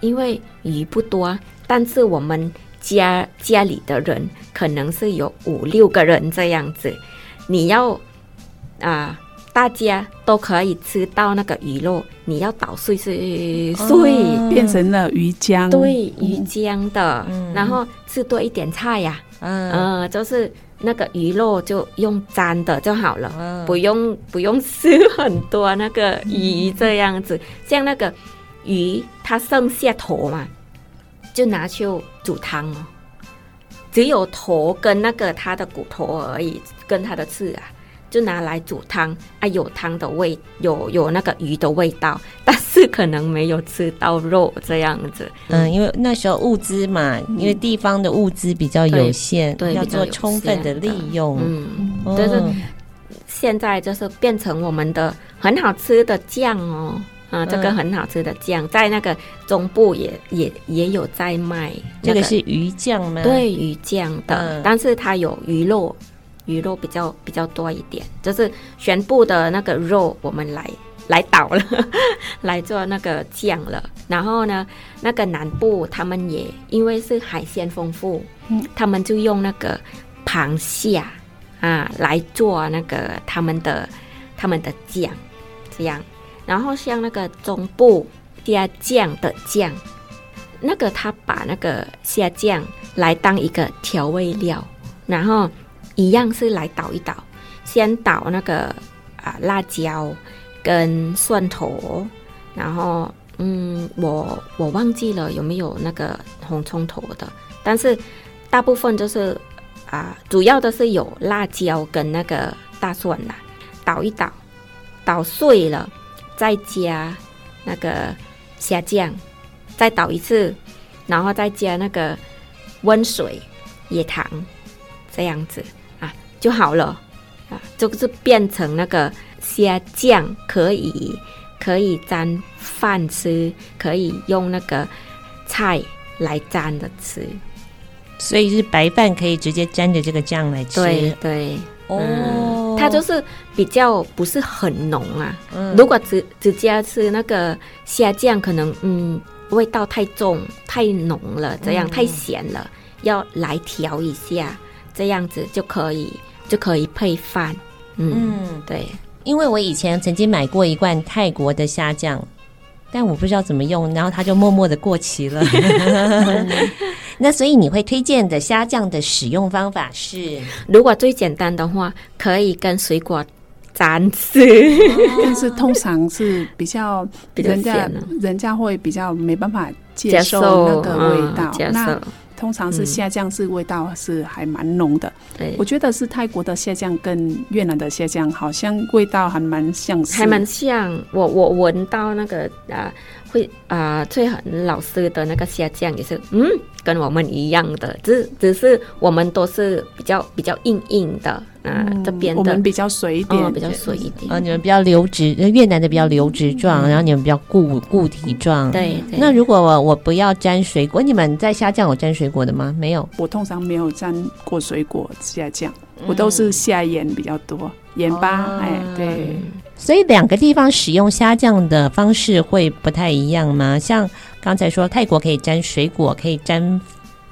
因为鱼不多，但是我们。家家里的人可能是有五六个人这样子，你要啊、呃，大家都可以吃到那个鱼肉，你要捣碎碎碎，哦、变成了鱼浆，对，鱼浆的，嗯、然后吃多一点菜呀、啊，嗯、呃，就是那个鱼肉就用粘的就好了，嗯、不用不用撕很多那个鱼这样子，像那个鱼它剩下头嘛。就拿去煮汤哦，只有头跟那个它的骨头而已，跟它的刺啊，就拿来煮汤啊，有汤的味，有有那个鱼的味道，但是可能没有吃到肉这样子。嗯，因为那时候物资嘛，嗯、因为地方的物资比较有限，对，要做充分的利用。嗯，就、哦、是现在就是变成我们的很好吃的酱哦。啊，这个很好吃的酱，嗯、在那个中部也也也有在卖、那个。这个是鱼酱吗？对，鱼酱的，嗯、但是它有鱼肉，鱼肉比较比较多一点，就是全部的那个肉我们来来倒了，来做那个酱了。然后呢，那个南部他们也因为是海鲜丰富，嗯、他们就用那个螃蟹啊来做那个他们的他们的酱，这样。然后像那个中部虾酱的酱，那个他把那个虾酱来当一个调味料，然后一样是来捣一捣，先捣那个啊辣椒跟蒜头，然后嗯我我忘记了有没有那个红葱头的，但是大部分就是啊主要的是有辣椒跟那个大蒜啦，捣一捣，捣碎了。再加那个虾酱，再捣一次，然后再加那个温水、椰糖，这样子就好了啊，就是变成那个虾酱，可以可以沾饭吃，可以用那个菜来沾着吃，所以是白饭可以直接沾着这个酱来吃。对对。哦、嗯，它就是比较不是很浓啊。嗯、如果直直接吃那个虾酱，可能嗯味道太重、太浓了，这样、嗯、太咸了，要来调一下，这样子就可以就可以配饭。嗯，嗯对，因为我以前曾经买过一罐泰国的虾酱，但我不知道怎么用，然后它就默默的过期了。那所以你会推荐的虾酱的使用方法是？如果最简单的话，可以跟水果沾吃，但是通常是比较人家人家会比较没办法接受那个味道。嗯、那通常是虾酱是味道是还蛮浓的。对，我觉得是泰国的虾酱跟越南的虾酱好像味道还蛮相似，还蛮像。我我闻到那个啊。会啊、呃，翠恒老师的那个虾酱也是，嗯，跟我们一样的，只只是我们都是比较比较硬硬的，啊、呃，这边的我们比较水一点，哦、比较水一点，啊，你们比较流质，越南的比较流质状，嗯、然后你们比较固固体状，对。对。那如果我我不要沾水果，你们在虾酱有沾水果的吗？没有，我通常没有沾过水果虾酱，我都是下盐比较多，盐巴，哦、哎，对。所以两个地方使用虾酱的方式会不太一样吗？像刚才说泰国可以沾水果，可以沾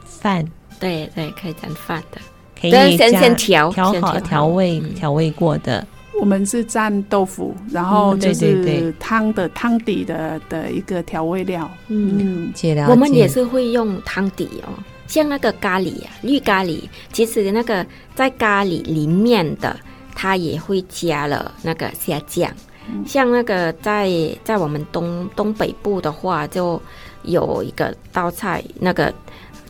饭，对对，可以沾饭的，可以先先调调好调味调、嗯、味过的。我们是蘸豆腐，然后就是汤的汤底的的一个调味料。嗯，嗯我们也是会用汤底哦，像那个咖喱啊，绿咖喱，其实那个在咖喱里面的。它也会加了那个虾酱，嗯、像那个在在我们东东北部的话，就有一个道菜，那个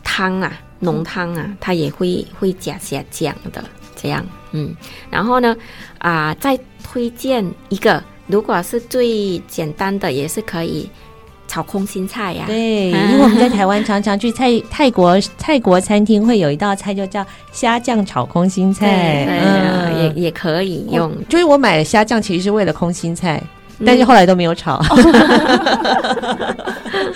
汤啊，浓汤啊，它也会会加虾酱的，这样，嗯，然后呢，啊、呃，再推荐一个，如果是最简单的，也是可以炒空心菜呀、啊。对，因为我们在台湾常常去泰泰国泰国餐厅，会有一道菜就叫虾酱炒空心菜，嗯，也也可以用。就是我买的虾酱其实是为了空心菜，嗯、但是后来都没有炒。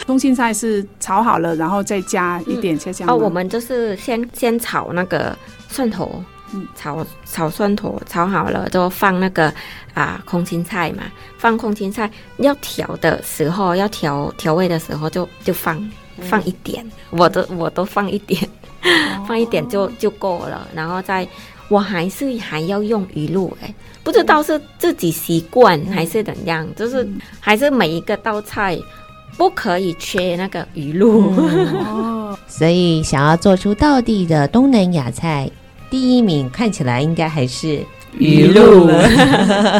空心菜是炒好了，然后再加一点虾酱、嗯。哦，我们就是先先炒那个蒜头。嗯，炒炒蒜头，炒好了就放那个啊空心菜嘛。放空心菜要调的时候，要调调味的时候就就放放一点，嗯、我都我都放一点，哦、放一点就就够了。然后再，我还是还要用鱼露哎，不知道是自己习惯还是怎样，嗯、就是还是每一个道菜不可以缺那个鱼露。嗯、哦，所以想要做出道地的东南亚菜。第一名看起来应该还是鱼露，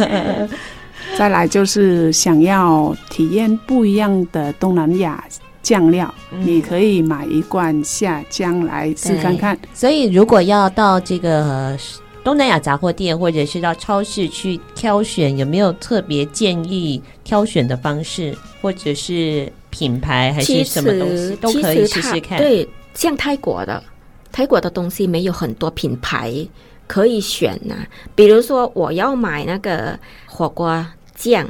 再来就是想要体验不一样的东南亚酱料，嗯、你可以买一罐下酱来试看看。所以如果要到这个东南亚杂货店或者是到超市去挑选，有没有特别建议挑选的方式，或者是品牌还是什么东西都可以试试看？对，像泰国的。泰国的东西没有很多品牌可以选呐、啊，比如说我要买那个火锅酱，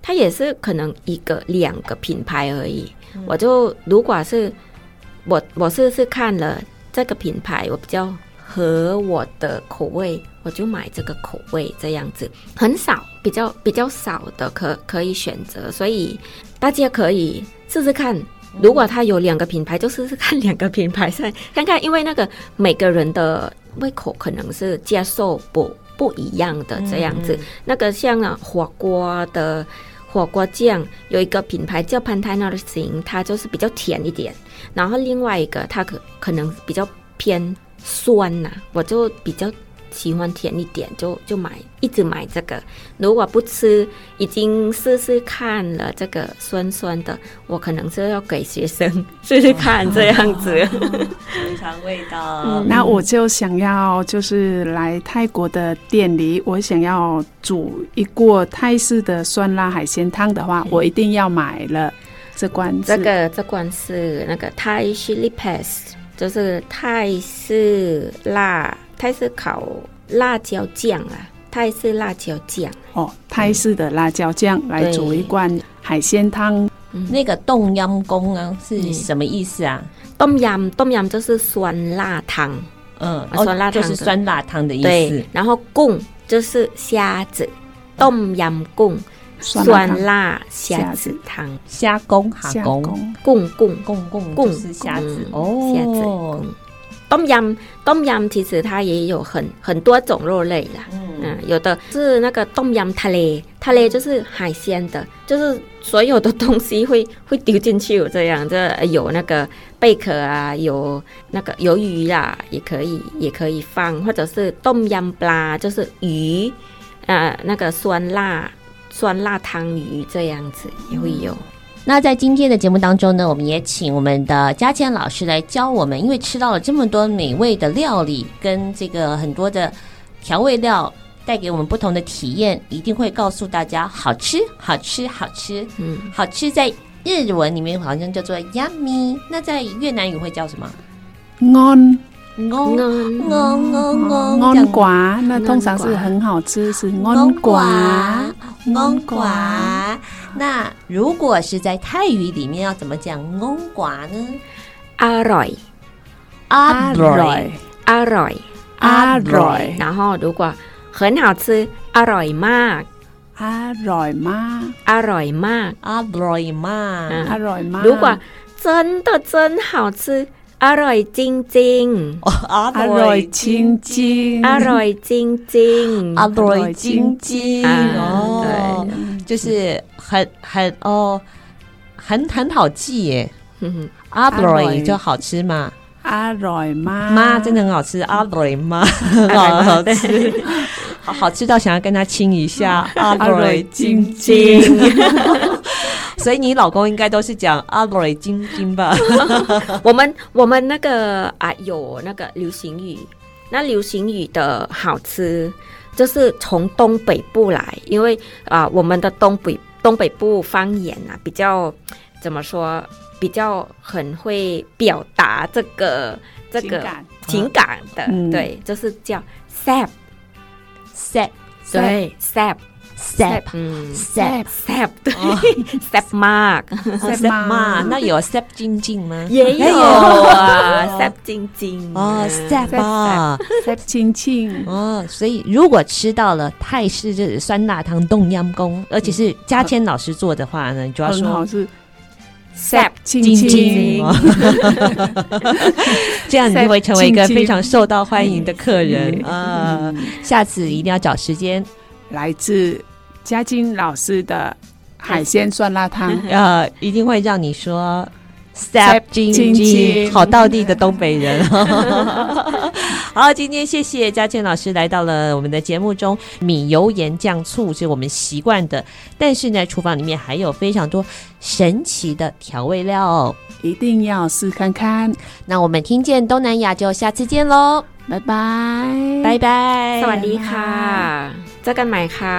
它也是可能一个两个品牌而已。嗯、我就如果是我我试试看了这个品牌，我比较合我的口味，我就买这个口味这样子，很少比较比较少的可可以选择，所以大家可以试试看。如果他有两个品牌，就试试看两个品牌噻看看，因为那个每个人的胃口可能是接受不不一样的这样子。那个像啊火锅的火锅酱，有一个品牌叫潘泰纳的型，它就是比较甜一点。然后另外一个它可可能比较偏酸呐、啊，我就比较。喜欢甜一点就就买，一直买这个。如果不吃，已经试试看了这个酸酸的，我可能是要给学生试试看这样子，非常味道。嗯、那我就想要，就是来泰国的店里，我想要煮一锅泰式的酸辣海鲜汤的话，我一定要买了这罐。这个这罐是那个泰 chili paste，就是泰式辣。泰式烤辣椒酱啊，泰式辣椒酱哦，泰式的辣椒酱来煮一罐海鲜汤。那个冻阴功啊是什么意思啊？冻阴冻阴就是酸辣汤，嗯，酸辣汤就是酸辣汤的意思。然后贡就是虾子，冻阴贡酸辣虾子汤，虾公虾公。贡贡贡贡就是虾子。哦，虾子。冬阴冬阴其实它也有很很多种肉类啦，嗯，嗯，有的是那个冬阴塔嘞，塔嘞就是海鲜的，就是所有的东西会 会丢进去这样，这有那个贝壳啊，有那个鱿鱼啦，也可以也可以放，或者是冬阴啦，就是鱼，呃，那个酸辣酸辣汤鱼这样子也会有。嗯那在今天的节目当中呢，我们也请我们的佳倩老师来教我们，因为吃到了这么多美味的料理，跟这个很多的调味料带给我们不同的体验，一定会告诉大家好吃，好吃，好吃。嗯，好吃在日文里面好像叫做 yummy，那在越南语会叫什么？安安安安安安瓜，那通常是很好吃，是安瓜安瓜。那如果是在泰语里面要怎么讲翁瓜呢？阿瑞，阿瑞，阿瑞，阿瑞。然后如果很好吃，阿瑞妈，阿瑞妈，阿瑞妈，阿瑞妈，阿瑞妈。如果真的真好吃。阿瑞晶晶，阿瑞晶晶，阿瑞晶晶，阿瑞晶晶，哦，就是很很哦，很很好记耶。阿瑞就好吃嘛，阿瑞妈。妈真的很好吃，阿瑞妈。好好吃，好好吃到想要跟他亲一下，阿瑞晶晶。所以你老公应该都是讲阿瑞晶晶吧？我们我们那个啊有那个流行语，那流行语的好吃就是从东北部来，因为啊我们的东北东北部方言啊，比较怎么说，比较很会表达这个这个情感的，对，就是叫 sap，sap，对，sap。sap，嗯，sap，sap，对，sap mark，sap mark，那有 sap 晶晶吗？也有。啊，sap 晶晶哦，sap 啊，sap 晶晶哦，所以如果吃到了泰式这酸辣汤冬阴功，而且是嘉谦老师做的话呢，你就要说是。Sap 晶晶，这样你就会成为一个非常受到欢迎的客人。啊！下次一定要找时间。来自嘉金老师的海鲜酸辣汤，呃，一定会让你说 “step 金金”，好道地的东北人。好，今天谢谢嘉倩老师来到了我们的节目中。米油盐酱醋是我们习惯的，但是呢，厨房里面还有非常多神奇的调味料哦，一定要试看看。那我们听见东南亚就下次见喽， บายบายบายสวัสดีค่ะ เจอกันใหม่ค่ะ